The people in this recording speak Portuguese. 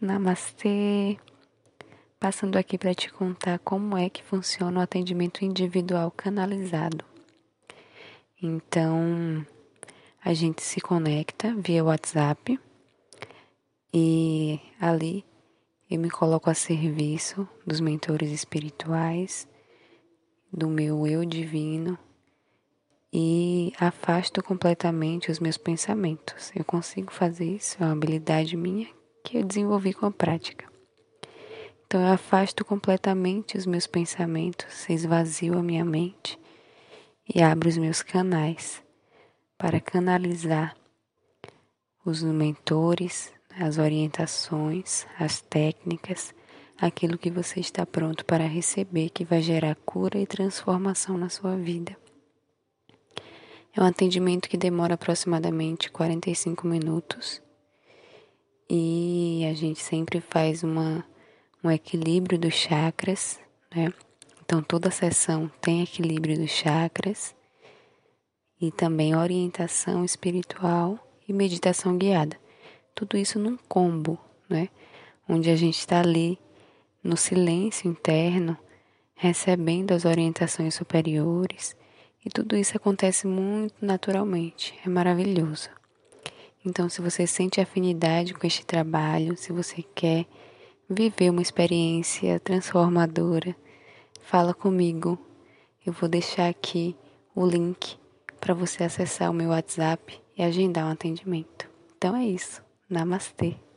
Namastê! Passando aqui para te contar como é que funciona o atendimento individual canalizado. Então, a gente se conecta via WhatsApp e ali eu me coloco a serviço dos mentores espirituais, do meu eu divino e afasto completamente os meus pensamentos. Eu consigo fazer isso, é uma habilidade minha que eu desenvolvi com a prática. Então eu afasto completamente os meus pensamentos, esvazio a minha mente e abro os meus canais para canalizar os mentores, as orientações, as técnicas, aquilo que você está pronto para receber que vai gerar cura e transformação na sua vida. É um atendimento que demora aproximadamente 45 minutos a gente sempre faz uma, um equilíbrio dos chakras, né? Então toda sessão tem equilíbrio dos chakras e também orientação espiritual e meditação guiada. Tudo isso num combo, né? Onde a gente está ali no silêncio interno, recebendo as orientações superiores, e tudo isso acontece muito naturalmente, é maravilhoso. Então, se você sente afinidade com este trabalho, se você quer viver uma experiência transformadora, fala comigo. Eu vou deixar aqui o link para você acessar o meu WhatsApp e agendar um atendimento. Então é isso. Namastê.